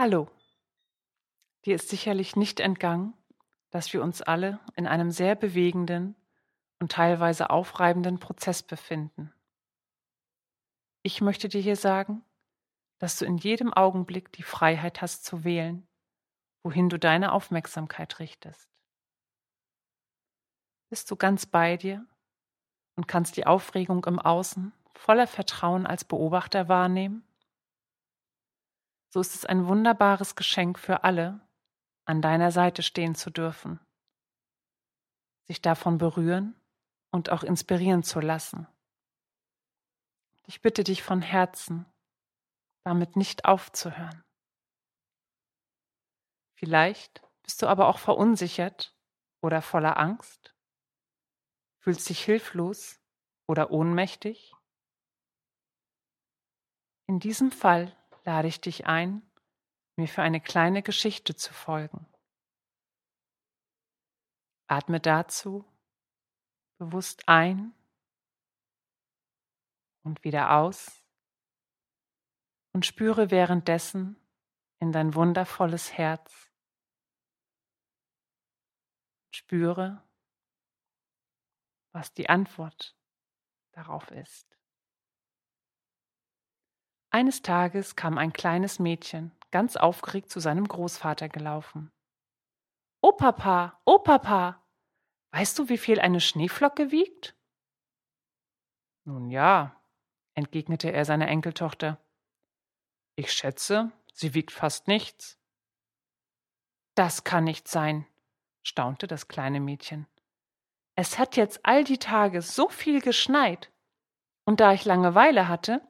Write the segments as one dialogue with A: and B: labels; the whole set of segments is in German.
A: Hallo. Dir ist sicherlich nicht entgangen, dass wir uns alle in einem sehr bewegenden und teilweise aufreibenden Prozess befinden. Ich möchte dir hier sagen, dass du in jedem Augenblick die Freiheit hast zu wählen, wohin du deine Aufmerksamkeit richtest. Bist du ganz bei dir und kannst die Aufregung im Außen voller Vertrauen als Beobachter wahrnehmen? So ist es ein wunderbares Geschenk für alle, an deiner Seite stehen zu dürfen, sich davon berühren und auch inspirieren zu lassen. Ich bitte dich von Herzen, damit nicht aufzuhören. Vielleicht bist du aber auch verunsichert oder voller Angst, fühlst dich hilflos oder ohnmächtig. In diesem Fall lade ich dich ein, mir für eine kleine Geschichte zu folgen. Atme dazu bewusst ein und wieder aus und spüre währenddessen in dein wundervolles Herz. Spüre, was die Antwort darauf ist. Eines Tages kam ein kleines Mädchen ganz aufgeregt zu seinem Großvater gelaufen. O Papa, o Papa, weißt du, wie viel eine Schneeflocke wiegt? Nun ja, entgegnete er seiner Enkeltochter. Ich schätze, sie wiegt fast nichts. Das kann nicht sein, staunte das kleine Mädchen. Es hat jetzt all die Tage so viel geschneit, und da ich Langeweile hatte,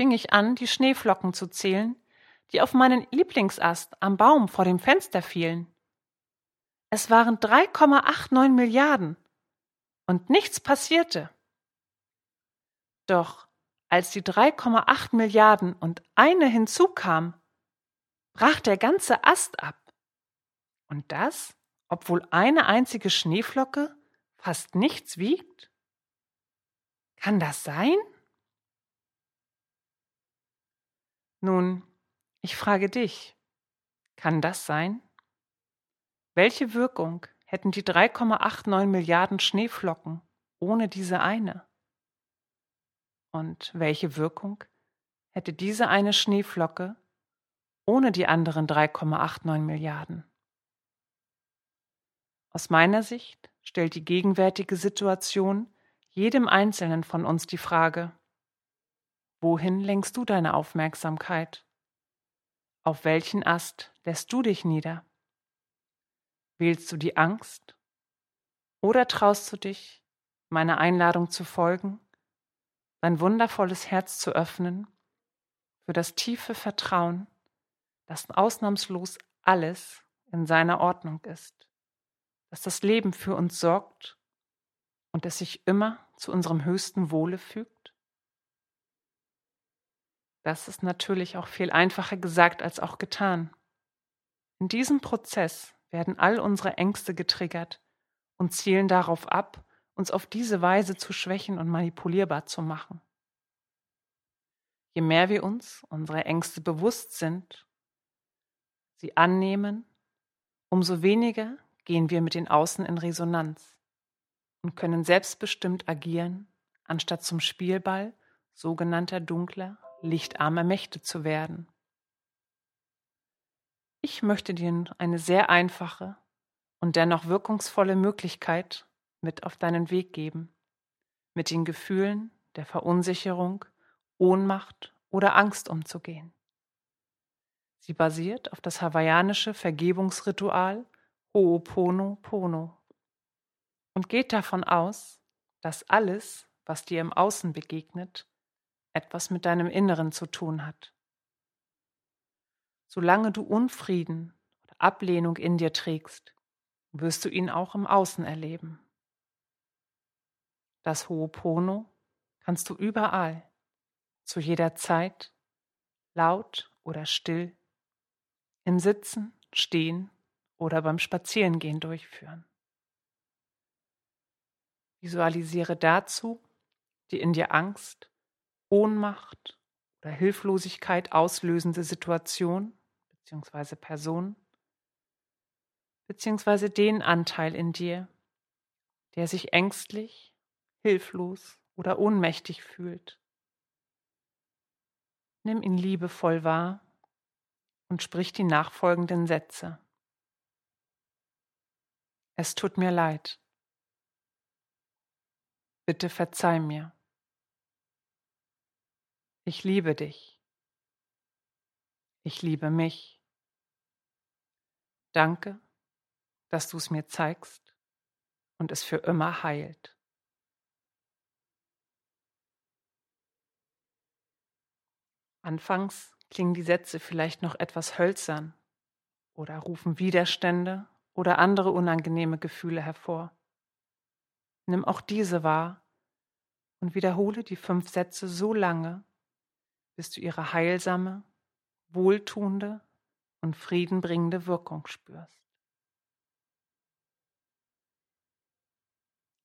A: fing ich an, die Schneeflocken zu zählen, die auf meinen Lieblingsast am Baum vor dem Fenster fielen. Es waren 3,89 Milliarden. Und nichts passierte. Doch als die 3,8 Milliarden und eine hinzukam, brach der ganze Ast ab. Und das, obwohl eine einzige Schneeflocke fast nichts wiegt? Kann das sein? Nun, ich frage dich, kann das sein? Welche Wirkung hätten die 3,89 Milliarden Schneeflocken ohne diese eine? Und welche Wirkung hätte diese eine Schneeflocke ohne die anderen 3,89 Milliarden? Aus meiner Sicht stellt die gegenwärtige Situation jedem Einzelnen von uns die Frage, wohin lenkst du deine Aufmerksamkeit? Auf welchen Ast lässt du dich nieder? Wählst du die Angst? Oder traust du dich, meiner Einladung zu folgen, dein wundervolles Herz zu öffnen für das tiefe Vertrauen, dass ausnahmslos alles in seiner Ordnung ist, dass das Leben für uns sorgt und es sich immer zu unserem höchsten Wohle fügt? Das ist natürlich auch viel einfacher gesagt als auch getan. In diesem Prozess werden all unsere Ängste getriggert und zielen darauf ab, uns auf diese Weise zu schwächen und manipulierbar zu machen. Je mehr wir uns unsere Ängste bewusst sind, sie annehmen, umso weniger gehen wir mit den Außen in Resonanz und können selbstbestimmt agieren, anstatt zum Spielball sogenannter dunkler lichtarmer Mächte zu werden. Ich möchte dir eine sehr einfache und dennoch wirkungsvolle Möglichkeit mit auf deinen Weg geben, mit den Gefühlen der Verunsicherung, Ohnmacht oder Angst umzugehen. Sie basiert auf das hawaiianische Vergebungsritual Ho'oponopono und geht davon aus, dass alles, was dir im Außen begegnet, etwas mit deinem Inneren zu tun hat. Solange du Unfrieden oder Ablehnung in dir trägst, wirst du ihn auch im Außen erleben. Das Ho'opono kannst du überall, zu jeder Zeit, laut oder still, im Sitzen, Stehen oder beim Spazierengehen durchführen. Visualisiere dazu die in dir Angst Ohnmacht oder Hilflosigkeit auslösende Situation bzw. Person bzw. den Anteil in dir, der sich ängstlich, hilflos oder ohnmächtig fühlt. Nimm ihn liebevoll wahr und sprich die nachfolgenden Sätze. Es tut mir leid. Bitte verzeih mir. Ich liebe dich. Ich liebe mich. Danke, dass du es mir zeigst und es für immer heilt. Anfangs klingen die Sätze vielleicht noch etwas hölzern oder rufen Widerstände oder andere unangenehme Gefühle hervor. Nimm auch diese wahr und wiederhole die fünf Sätze so lange, bis du ihre heilsame, wohltuende und friedenbringende Wirkung spürst.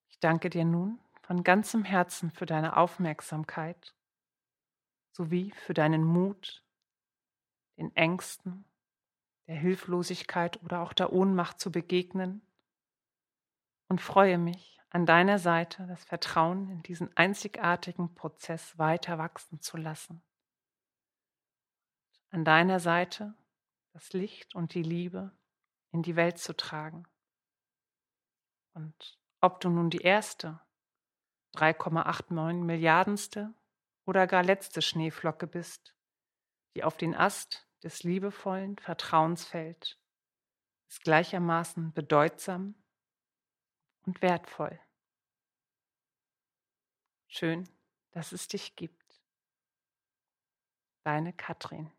A: Ich danke dir nun von ganzem Herzen für deine Aufmerksamkeit sowie für deinen Mut, den Ängsten, der Hilflosigkeit oder auch der Ohnmacht zu begegnen und freue mich, an deiner Seite das Vertrauen in diesen einzigartigen Prozess weiter wachsen zu lassen. An deiner Seite das Licht und die Liebe in die Welt zu tragen. Und ob du nun die erste, 3,89 Milliardenste oder gar letzte Schneeflocke bist, die auf den Ast des liebevollen Vertrauens fällt, ist gleichermaßen bedeutsam und wertvoll. Schön, dass es dich gibt. Deine Katrin.